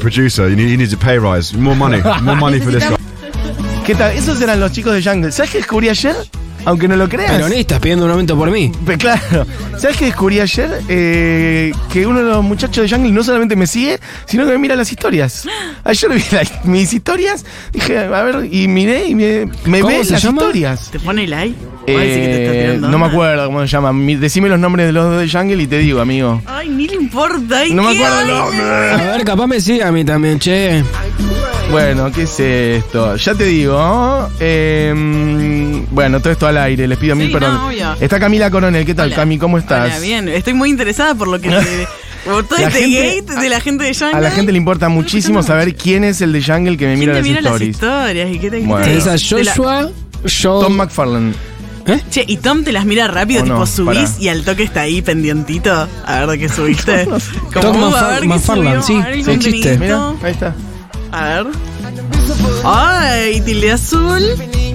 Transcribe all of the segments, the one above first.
producer. You need, he needs a pay rise. More money. More money for this guy. ¿Qué tal? Esos eran los chicos de Jungle. ¿Sabes qué descubrí ayer? Aunque no lo creas. Peronistas pidiendo un aumento por mí. Pe- Claro. ¿Sabes qué descubrí ayer? Eh, que uno de los muchachos de Jungle no solamente me sigue, sino que me mira las historias. Ayer vi la- mis historias, dije, a ver, y miré y me, me ¿Cómo ve se las llama? historias. ¿Te pone like? ¿O decir que te está Eh, tirando no me onda? acuerdo cómo se llama. Mi- Decime los nombres de los dos de Jungle y te digo, amigo. Ay, ni le importa. ay, No me qué acuerdo el nombre. A ver, capaz me sigue a mí también, che. Bueno, ¿qué es esto? Ya te digo. eh, bueno, todo esto al aire, les pido mil Sí, perdón. no, obvio. Está Camila Coronel, ¿qué tal, Hola. Cami? ¿Cómo estás? Hola, bien. Estoy muy interesada por lo que te... Por todo La este gente- gate de la gente de Jungle. A la gente le importa muchísimo saber quién es el de Jungle que me ¿Quién mira te las mira las stories. historias? ¿Y qué te Bueno. Tenés a la- Joshua, Joe. Tom McFarlane. Che, y Tom te las mira rápido, ¿O tipo no? subís Pará. y al toque está ahí pendientito. A ver de qué subiste. Tom Manfa- McFarlane, subió, sí, el contenido. Mira, ahí está. A ver. Ay, tilde azul.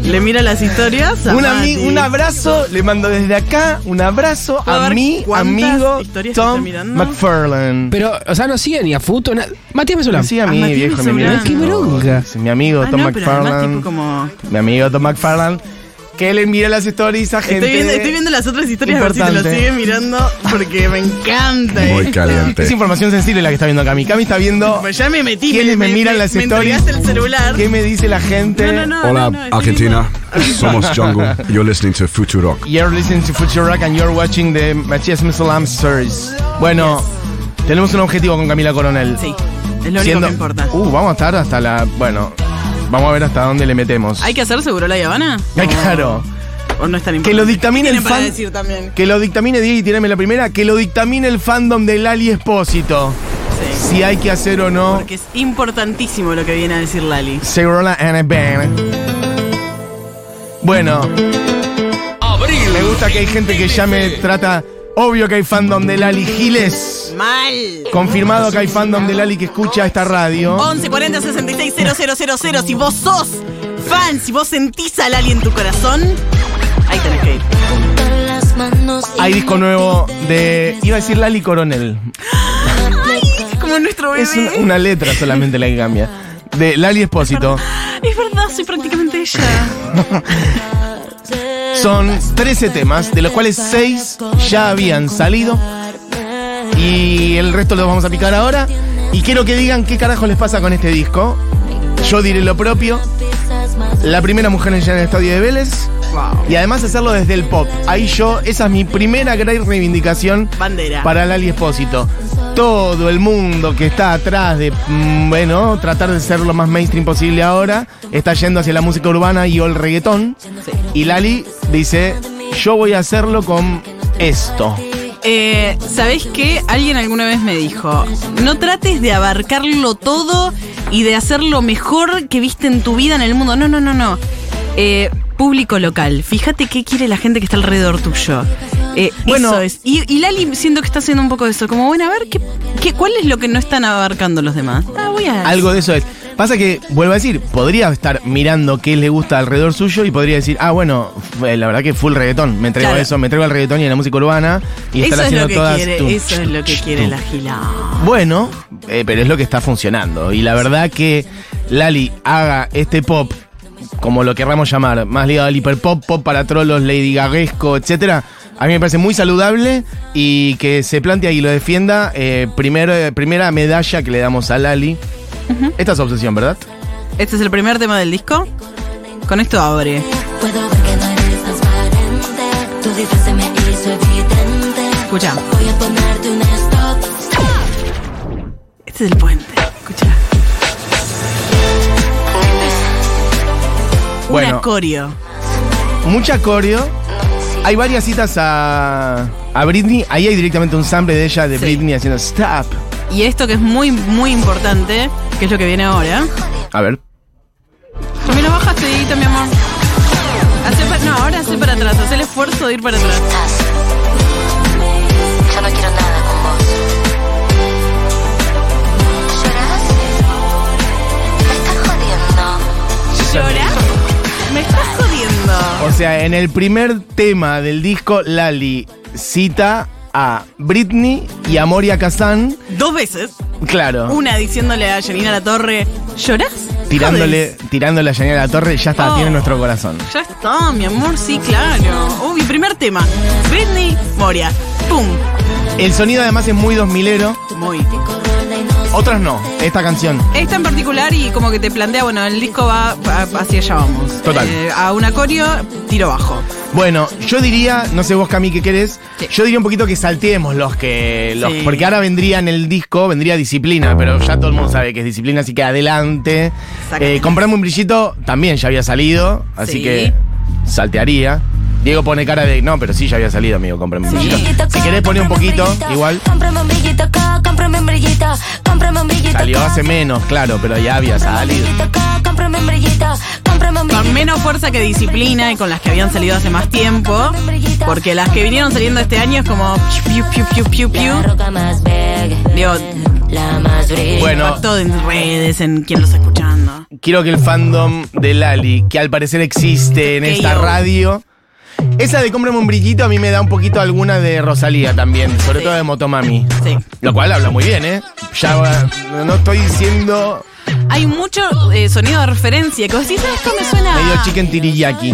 Le mira las historias. a Un, ami- un abrazo, le mando desde acá un abrazo ¿Puedo a mi amigo Tom? McFarlane. Pero, o sea, no sigue ni a Futo. na- Matías Mesolán. Sí, a a mí, Matías viejo, mira. Qué bronca. Mi amigo Ah, Tom no, McFarlane. como... Mi amigo Tom McFarlane. Que le mira las stories a gente. Estoy viendo, estoy viendo las otras historias a ver si te lo Importante. sigue mirando porque me encanta. Muy esto. caliente. Es información sensible la que está viendo Cami. Cami está viendo Pues ya me metí. quiénes me, miran las me stories. el celular. ¿Qué me dice la gente? No, no, no. Hola, no, no, estoy Argentina. viendo- Somos Jungle. You're listening to Futurock. You're listening to Future Rock and you're watching the Matías Mesolam stories. Bueno, tenemos un objetivo con Camila Coronel. Sí, es lo único Siendo- que importa. Uh, vamos a estar hasta la. Bueno, vamos a ver hasta dónde le metemos. ¿Hay que hacer seguro la Habana? Ay, ¿O- claro. ¿O no es tan Que importante? lo dictamine ¿Qué el fan. decir también? Que lo dictamine Diego y tirame la primera. Que lo dictamine el fandom de Lali Espósito. Sí. Si hay que hacer o no. Porque es importantísimo lo que viene a decir Lali. Segurola and a bang. Bueno. Me gusta que hay gente que ya me trata. Obvio que hay fandom de Lali Giles. Mal. Confirmado que hay fandom de Lali que escucha esta radio. 11 40 66 000. Si vos sos fan, si vos sentís a Lali en tu corazón, ahí tenés que ir. Hay disco nuevo de. Iba a decir Lali Coronel. Es como nuestro bebé. Es un- una letra solamente la que cambia. De Lali Espósito. Es verdad, soy prácticamente ella. Son 13 temas, de los cuales 6 ya habían salido. Y el resto los vamos a picar ahora. Y quiero que digan qué carajo les pasa con este disco. Yo diré lo propio. La primera mujer en llenar el estadio de Vélez. Wow. Y además hacerlo desde el pop. Ahí yo, esa es mi primera gran reivindicación Bandera. para Lali Espósito. Todo el mundo que está atrás de, mm, bueno, tratar de ser lo más mainstream posible ahora, está yendo hacia la música urbana y el reggaetón. Y Lali dice, yo voy a hacerlo con esto. Eh, ¿Sabés qué? Alguien alguna vez me dijo, no trates de abarcarlo todo y de hacer lo mejor que viste en tu vida en el mundo. No, no, no, no. Eh, público local. Fíjate qué quiere la gente que está alrededor tuyo. Eh, Bueno. eso es. Y, y Lali siento que está haciendo un poco eso. Como, bueno, a ver, ¿qué, qué, ¿cuál es lo que no están abarcando los demás? Ah, voy a... Algo de eso es. Pasa que, vuelvo a decir, podría estar mirando qué le gusta alrededor suyo y podría decir, ah, bueno, fue- la verdad que full reggaetón. Me entrego a eso, me entrego al reggaetón y a la música urbana. Y Eso estar es haciendo lo que todas. quiere, tum, eso es lo que quiere tum. la gila. Bueno, eh, pero es lo que está funcionando. Y la verdad que Lali haga este pop, como lo querramos llamar, más ligado al hiperpop, pop para trolos, Lady Gaguesco, etcétera, a mí me parece muy saludable y que se plantea y lo defienda. eh, primero, eh, primera medalla que le damos a Lali. Esta es obsesión, ¿verdad? Este es el primer tema del disco. Con esto abre. Puedo ver que no eres transparente. Tu disfraz se me hizo evidente. Escucha. Voy a ponerte un stop. Este es el puente. Escucha. Bueno. Una coreo. Mucha coreo. Hay varias citas a, a Britney. Ahí hay directamente un sample de ella, de Sí. Britney, haciendo stop. Y esto que es muy, muy importante, que es lo que viene ahora. A ver. Me lo bajaste, Dieguito, mi amor. Hacé pa- no, ahora hace para atrás. Haz el esfuerzo de ir para atrás. Ya no quiero nada con vos. ¿Llorás? Me estás jodiendo. ¿Lloras? ¿Me estás sea, en el primer tema del disco, Lali cita a Britney y a Moria Kazan. Dos veces. Claro. Una diciéndole a Janina La Torre, ¿llorás? Tirándole, tirándole a Janina a la torre, ya está, Oh. tiene nuestro corazón. Ya está, mi amor, sí, claro. Uy, primer tema. Britney, Moria. ¡Pum! El sonido además es muy 2000ero. Muy. Otras no. Esta canción. Esta en particular y como que te plantea, bueno, el disco va hacia allá vamos. Total. Eh, a un acorio, tiro bajo. Bueno, yo diría, no sé vos Cami qué querés, Sí. yo diría un poquito que salteemos los que. Los, Sí. Porque ahora vendría en el disco, vendría disciplina, pero ya todo el mundo sabe que es disciplina, así que adelante. Eh, comprame un brillito, también ya había salido, así Sí. que saltearía. Diego pone cara de, no, pero sí ya había salido, amigo, comprame un brillito. Si querés poner un poquito, igual. Cómprame un brillito acá, cómprame un brillito. Cómprame un brillito Salió hace menos, claro, pero ya había salido. Cómprame. Cómprame Con menos fuerza que disciplina y con las que habían salido hace más tiempo. Porque las que vinieron saliendo este año es como piu, piu, piu, piu, piu. Digo, la más brillante. Bueno. impactó en redes, en quien lo está escuchando. Quiero que el fandom de Lali, que al parecer existe en esta yo. radio. Esa de cómprame un brillito a mí me da un poquito alguna de Rosalía también, sobre Sí. todo de Motomami. Sí. Lo cual habla muy bien, ¿eh? Ya va- no- estoy diciendo Hay mucho eh, sonido de referencia que vos decís, "Ah, esto me suena. a-". medio chicken tiriyaki.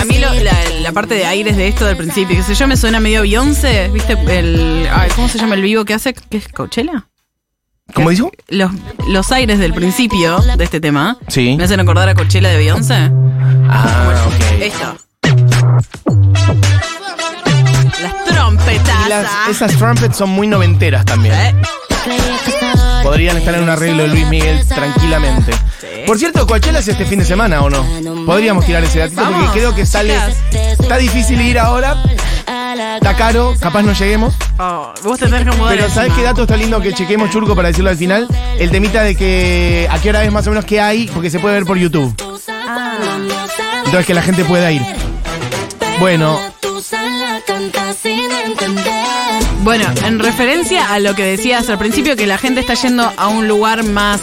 A mí lo- la, la parte de aires de esto del principio, que sé yo, me suena medio Beyoncé, ¿viste? El, ay, ¿Cómo se llama el vivo que hace? ¿Qué es Coachella? ¿Cómo dijo? Los, los aires del principio de este tema Sí. me hacen acordar a Coachella de Beyoncé. Ah, ok. Esto. Las trompetas. Las- esas trumpets son muy noventeras también. ¿Eh? Podrían estar en un arreglo de Luis Miguel tranquilamente. Por cierto, Coachella es este fin de semana, ¿o no? Podríamos tirar ese datito Vamos, porque creo que sale. chicas. Está difícil ir ahora, está caro, capaz no lleguemos. Oh, vos tenés que mudar Pero ¿sabes qué dato está lindo que chequemos churco para decirlo al final? El temita de que a qué hora es más o menos que hay, porque se puede ver por YouTube. Entonces que la gente pueda ir. Bueno. Bueno, en referencia a lo que decías al principio, que la gente está yendo a un lugar más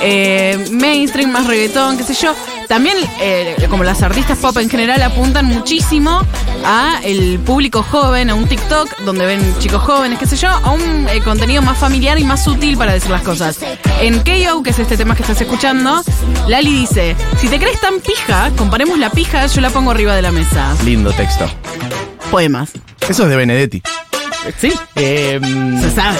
eh, mainstream, más reggaetón, qué sé yo. También, eh, como las artistas pop en general, apuntan muchísimo a el público joven, a un TikTok donde ven chicos jóvenes, qué sé yo, a un eh, contenido más familiar y más sutil para decir las cosas. En KO, que es este tema que estás escuchando, Lali dice, si te crees tan pija, comparemos la pija, yo la pongo arriba de la mesa. lindo texto. Poemas. Eso es de Benedetti. Sí, Eh, se sabe.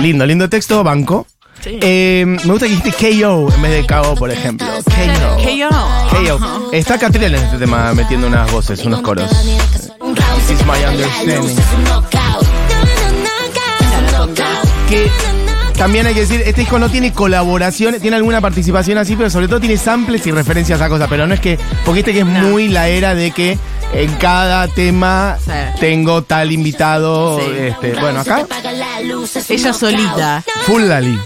lindo, lindo texto, banco. Sí. Eh, me gusta que dijiste KO en vez de KO, por ejemplo. KO. KO. KO. Está Catriel en este tema metiendo unas voces, unos coros. This is my understanding. Que también hay que decir, este disco no tiene colaboraciones, tiene alguna participación así, pero sobre todo tiene samples y referencias a cosas. Pero no es que, porque este que es No. muy la era de que en cada tema Sí. tengo tal invitado. Sí. Este, bueno, acá, Ella solita. full Lali.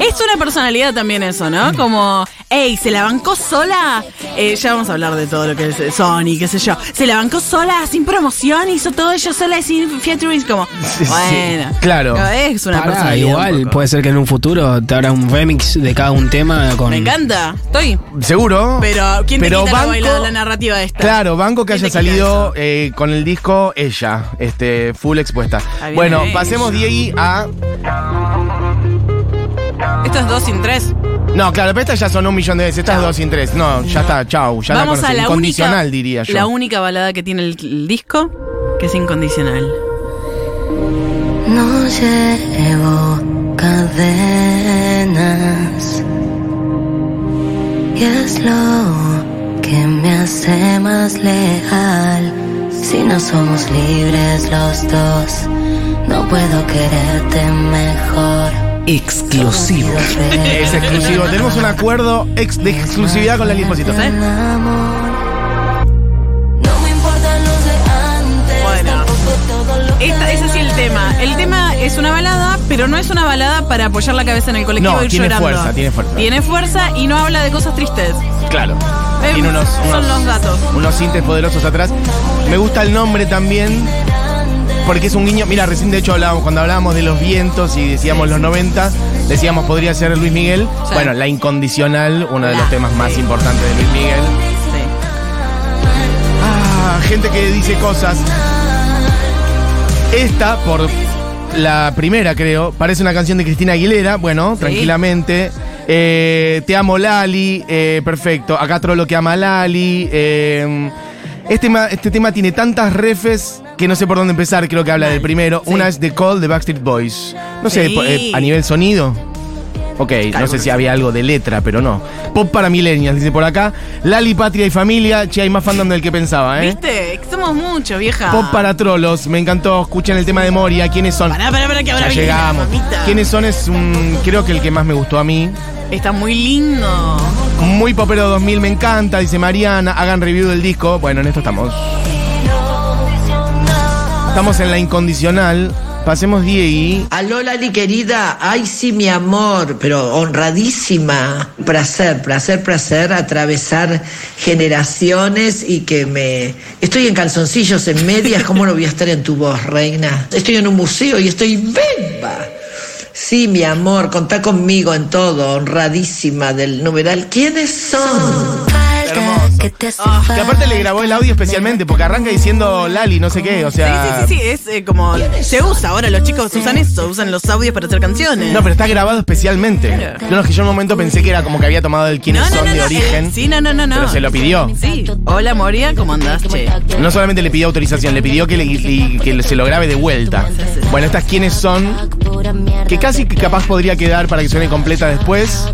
Es una personalidad también eso, ¿no? Como, hey, ¿se la bancó sola? Eh, ya vamos a hablar de todo lo que es eh, Sony, qué sé yo. ¿Se la bancó sola, sin promoción? ¿Hizo todo ella sola, sin featuring? Como, sí. bueno. Claro. Es una Pará, personalidad. igual, puede ser que en un futuro te haga un remix de cada un tema con. Me encanta, estoy. Seguro. Pero, ¿quién te Pero quita la, banco- bailada, la narrativa de esta? Claro, banco que ¿Quién haya salido eh, con el disco ella, este, full expuesta. Bueno, ella. pasemos de ahí a. Esto es dos sin tres. No, claro, pero estas ya son un millón de veces, estas Chau. dos sin tres. No, ya está, chau, ya Vamos la a la Incondicional, única, diría yo. La única balada que tiene el, el disco, que es incondicional. No llevo cadenas y es lo que me hace más leal. Si no somos libres los dos, no puedo quererte mejor. Exclusivo. Es exclusivo. Tenemos un acuerdo ex- de exclusividad con la Lisposito. ¿eh? El amor. No me importan los de antes. Bueno. Esta, ese sí el tema. El tema es una balada, pero no es una balada para apoyar la cabeza en el colectivo No, y ir tiene llorando. fuerza, tiene fuerza. Tiene fuerza y no habla de cosas tristes. Claro. Eh, Tiene unos, son los datos. Unos sintes poderosos atrás. Me gusta el nombre también. Porque es un guiño. Mira, recién de hecho hablábamos, cuando hablábamos de los vientos y decíamos los 90, decíamos podría ser Luis Miguel. Sí. Bueno, La Incondicional, uno de los temas más importantes de Luis Miguel. Ah, gente que dice cosas. Esta, por la primera, creo, parece una canción de Cristina Aguilera. Bueno, tranquilamente. Eh, te amo, Lali. eh, perfecto. Acá Trollo que ama Lali. eh, este, tema, este tema tiene tantas refes que no sé por dónde empezar. Creo que habla del primero. Sí. Una es The Call de Backstreet Boys. No sé, Sí. eh, a nivel sonido. Ok, no sé si había algo de letra, pero no. Pop para millennials, dice por acá. Lali, Patria y Familia. Che, hay más fandom del que pensaba, ¿eh? ¿Viste? Somos muchos, vieja. Pop para trolos, me encantó. Escuchen el tema de Moria. ¿Quiénes son? Pará, pará, pará, que ahora ya viene la llegamos. mamita. ¿Quiénes son? Es un. Creo que el que más me gustó a mí. Está muy lindo. Muy popero 2000, me encanta, dice Mariana. Hagan review del disco. Bueno, en esto estamos. Estamos en la incondicional. Pasemos Diegui. Aló, Lali querida, ay sí, mi amor, pero honradísima. Placer, placer, placer atravesar generaciones y que me... Estoy en calzoncillos, en medias, ¿cómo no voy a estar en tu voz, reina? Estoy en un museo y estoy beba. Sí, mi amor, contá conmigo en todo, honradísima del numeral. ¿Quiénes son? Hermoso. Que te hace Ah, Que aparte le grabó el audio especialmente porque arranca diciendo Lali, no sé qué, o Sí, sea. sí, sí, sí, es eh, como. Se usa ahora, los chicos usan eso, usan los audios para hacer canciones. No, pero está grabado especialmente. Claro. No, es que yo en un momento pensé que era como que había tomado el quiénes no, no, son no, de no, origen. eh, sí, no, no, no, no. Pero se lo pidió. Sí. Hola, Moria, ¿cómo andás, che? No solamente le pidió autorización, le pidió que, le- y- que se lo grabe de vuelta. Bueno, estas quiénes son, que casi que capaz podría quedar para que suene completa después.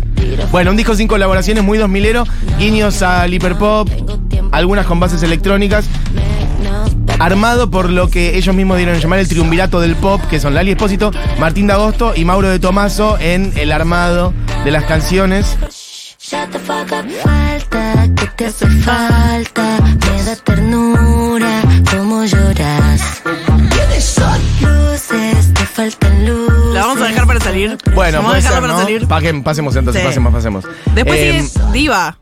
Bueno, un disco sin colaboraciones muy 2000ero, guiños al hiperpop, algunas con bases electrónicas, armado por lo que ellos mismos dieron a llamar el triunvirato del pop, que son Lali Espósito, Martín D'Agosto y Mauro de Tomaso en el armado de las canciones. Falta, que te hace falta. Me da ternura, como lloras. Luces, te faltan luces. A dejar para salir. Bueno, vamos a para salir. Paquen- pasemos entonces, Sí. pasemos, pasemos. Después Eh, Diva.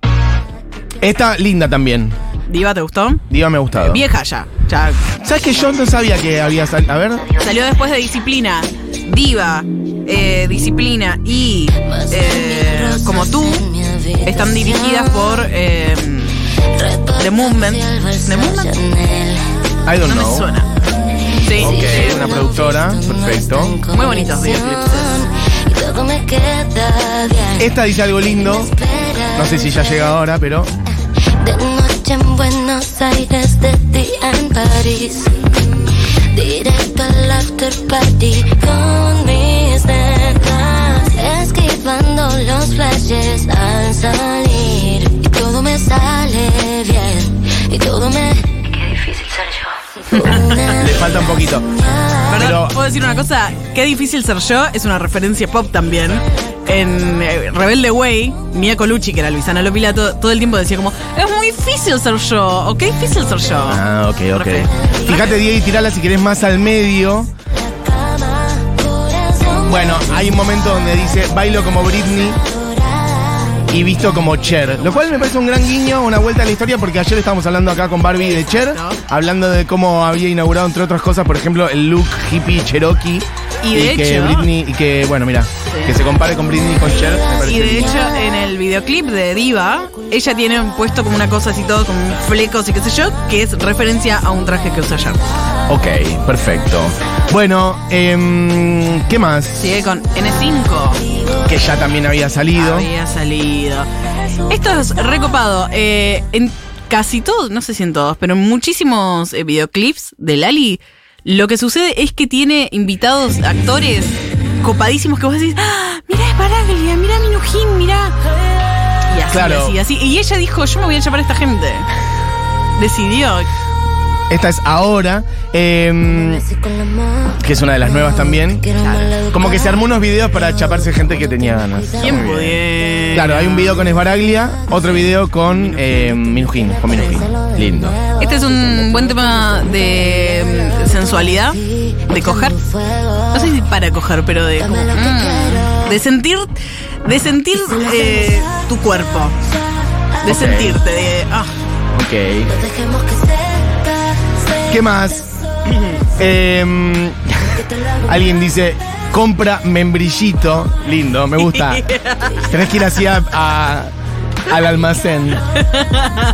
Esta linda también. Diva, ¿te gustó? Diva me ha gustado. Vieja ya. Ya ¿Sabes que yo no sabía que había salido? A ver. salió después de Disciplina. Diva, eh, Disciplina y eh, Como tú están dirigidas por eh, The Movement. ¿The Movement? I don't No me know. suena. Sí. Ok, una productora. Perfecto. Muy bonitos videoclips. Esta dice algo lindo. No sé si ya llega ahora, pero. De noche en Buenos Aires, de día en París. Directo al after party con mis nenas. Esquivando los flashes al salir. Y todo me sale bien. Y todo me. Qué difícil ser yo. Le falta un poquito. Perdón, Pero- ¿puedo decir una cosa? Qué difícil ser yo es una referencia pop también. En eh, Rebelde Way, Mia Colucci, que era Luisana Lopilato, todo el tiempo decía como, es muy difícil ser yo, o qué difícil ser yo. Ah, ok, ok. Fíjate, Diego, y tirala si querés más al medio. cama, corazón. Bueno, hay un momento donde dice bailo como Britney y visto como Cher. Lo cual me parece un gran guiño, una vuelta a la historia, porque ayer estábamos hablando acá con Barbie de Cher, hablando de cómo había inaugurado, entre otras cosas, por ejemplo, el look hippie Cherokee. Y de que hecho- Britney, y que, bueno, mira, que se compare con Britney y con Cher, me parece Y de hecho, en el videoclip de Diva, ella tiene puesto como una cosa así todo, como flecos y qué sé yo, que es referencia a un traje que usa ayer. Ok, perfecto. Bueno, em, ¿qué más? Sigue con N5. Que ya también había salido. Había salido. Esto es recopado. eh, en casi todos, no sé si en todos, pero en muchísimos eh, videoclips de Lali, lo que sucede es que tiene invitados actores copadísimos que vos decís, ¡Ah, mira es Baraglia, mira Minujín, mira. Y así, Claro. así, así. Y ella dijo, yo me voy a llamar a esta gente. Decidió. Esta es ahora, em, que es una de las nuevas también. Como que se armó unos videos para chaparse gente que tenía ganas. ¿Quién pudiera? Claro, hay un video con Esbaraglia, otro video con eh, Minujín, con Minujín. Lindo. Este es un buen tema de mm, sensualidad, de coger. No sé si para coger, pero de como, mm, de sentir, de sentir eh, tu cuerpo, de Ok. sentirte, de ah, Ok. ¿Qué más? Em, alguien dice, compra membrillito. Lindo, me gusta. Tenés que ir así a, a- al almacén.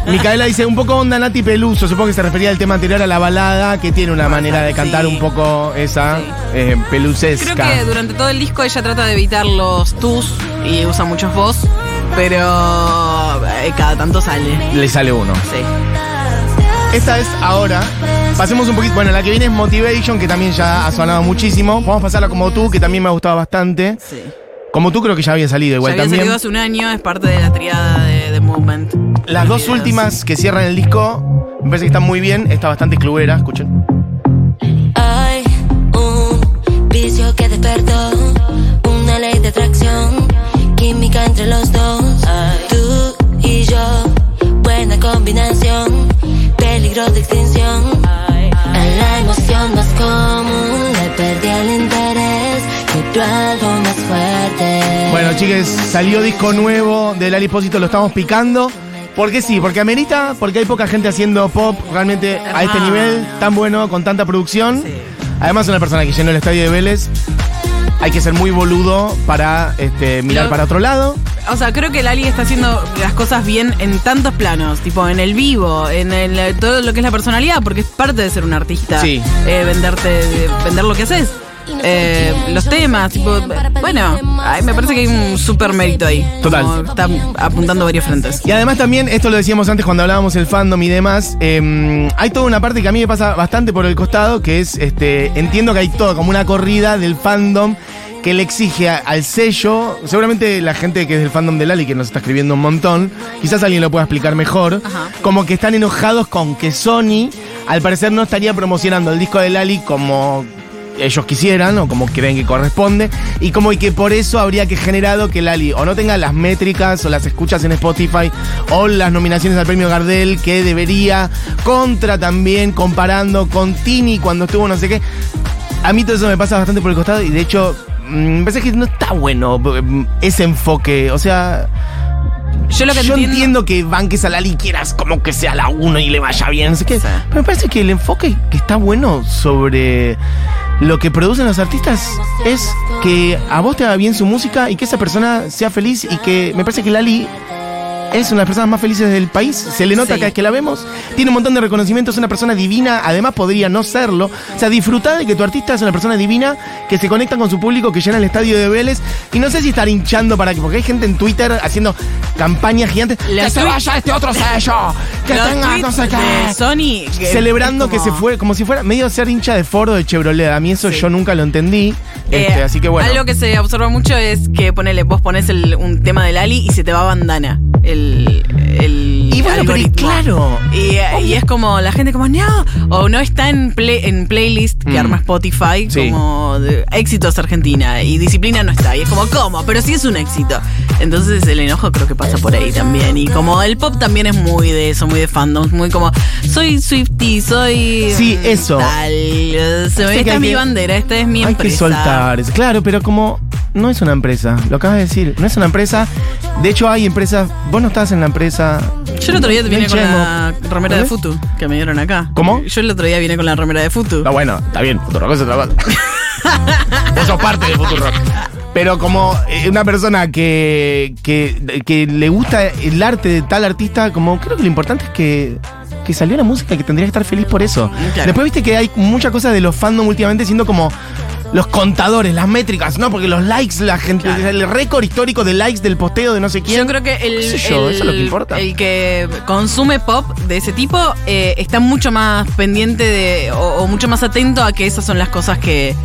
Micaela dice, un poco onda Nati Peluso, supongo que se refería al tema anterior a la balada, que tiene una manera de cantar un poco esa eh, pelucesca. Creo que durante todo el disco ella trata de evitar los tus y usa muchos voz, pero eh, cada tanto sale. Le sale uno. Sí. Esta es ahora. Pasemos un poquito. Bueno, la que viene es Motivation, que también ya ha sonado muchísimo. Vamos a pasarla como tú, que también me ha gustado bastante. Sí. Como tú creo que ya había salido igual ya había también. salido hace un año, es parte de la triada de, de Movement. Las dos Videos. últimas que cierran el disco, me parece que están muy bien. Está bastante cluera, escuchen. Hay un vicio que despertó, una ley de atracción, química entre los dos. Tú y yo, buena combinación, peligro de extinción. Común le perdí el interés, quiero algo más fuerte. Bueno, chiques, salió disco nuevo del Alipósito, lo estamos picando. ¿Por qué sí? Porque amerita, porque hay poca gente haciendo pop realmente a este Ah. nivel tan bueno, con tanta producción. Además, una persona que llenó el estadio de Vélez. Hay que ser muy boludo para este, mirar Lo- para otro lado. O sea, creo que Lali está haciendo las cosas bien en tantos planos, tipo en el vivo, en el, todo lo que es la personalidad, porque es parte de ser un artista. Sí. Eh, venderte, de- vender lo que haces. Eh, los temas, tipo, bueno, ay, me parece que hay un súper mérito ahí. Total. Como Está apuntando varios frentes. Y además también, esto lo decíamos antes cuando hablábamos del fandom y demás, eh, hay toda una parte que a mí me pasa bastante por el costado, que es, este, entiendo que hay toda como una corrida del fandom que le exige a- al sello, seguramente la gente que es del fandom de Lali, que nos está escribiendo un montón, quizás alguien lo pueda explicar mejor, Ajá. como que están enojados con que Sony, al parecer no estaría promocionando el disco de Lali como ellos quisieran o como creen que corresponde. Y como y que por eso habría que generado que Lali o no tenga las métricas o las escuchas en Spotify o las nominaciones al premio Gardel que debería contra también comparando con Tini cuando estuvo no sé qué. A mí todo eso me pasa bastante por el costado y de hecho mm, me parece que no está bueno mm, ese enfoque. O sea Yo lo que yo entiendo, entiendo que banques a Lali y quieras como que sea la uno y le vaya bien, no sé qué. Pero me parece que el enfoque que está bueno sobre lo que producen los artistas es que a vos te va bien su música y que esa persona sea feliz y que me parece que Lali es una de las personas más felices del país. Se le nota Sí. cada vez que la vemos. Tiene un montón de reconocimientos, es una persona divina. Además, podría no serlo. O sea, disfrutar de que tu artista es una persona divina que se conecta con su público, que llena el estadio de Vélez. Y no sé si estar hinchando para que. Porque hay gente en Twitter haciendo campañas gigantes. Que se vaya este otro sello. Que tenga no sé qué. Sony que Celebrando que se fue, como si fuera medio ser hincha de foro de Chevrolet. A mí eso Sí. yo nunca lo entendí. Eh, Este, así que bueno. Algo que se observa mucho es que ponele, vos pones el- un tema de Lali y se te va bandana. Y bueno, pero claro. Y, y es como la gente como, no, o no está en, play- en playlist que Mm. arma Spotify Sí. como de éxitos Argentina y disciplina no está. Y es como, ¿cómo? Pero sí es un éxito. Entonces el enojo creo que pasa por ahí también. Y como el pop también es muy de eso, muy de fandoms, muy como, soy Swifty, soy... Sí, eso. Tal, eh, se- que esta hay es mi que- bandera, esta es mi Hay empresa. que soltar. Claro, pero como no es una empresa, lo acabas de decir, no es una empresa. De hecho, hay empresas. Vos no estás en la empresa. Yo el otro día vine con la remera de. Futu que me dieron acá. ¿Cómo? Yo el otro día vine con la remera de Futu. No, bueno, está bien, Futurock es otra cosa. Vos sos parte de Futurock. Pero como eh, una persona que, que, que le gusta el arte de tal artista, como creo que lo importante es que, que salió la música y que tendría que estar feliz por eso. Claro. Después viste que hay muchas cosas de los fandom últimamente siendo como los contadores, las métricas, ¿no? Porque los likes, la gente, Claro. el récord histórico de likes del posteo de no sé quién. Yo creo que el, ¿Qué sé yo? el- eso es lo que importa. el que consume pop de ese tipo eh, está mucho más pendiente de, o, o mucho más atento a que esas son las cosas que,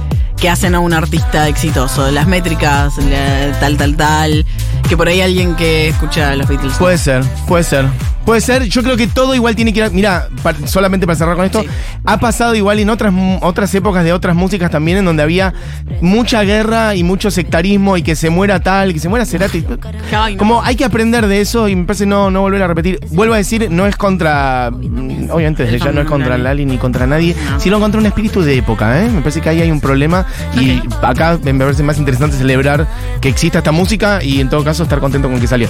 que hacen a un artista exitoso. Las métricas, la- tal, tal, tal. Que por ahí alguien que escucha a los Beatles. Puede ser, puede ser. Puede ser, yo creo que todo igual tiene que ir. Mira, pa- solamente para cerrar con esto, Sí. ha pasado igual en otras, otras épocas de otras músicas también, en donde había mucha guerra y mucho sectarismo y que se muera tal, que se muera Cerati. Como hay que aprender de eso y me parece no, no volver a repetir. Vuelvo a decir, no es contra. Obviamente desde ya no es contra Lali. Ni contra nadie, No. sino contra un espíritu de época, ¿eh? Me parece que ahí hay un problema y acá me parece más interesante celebrar que exista esta música y en todo caso estar contento con que salió.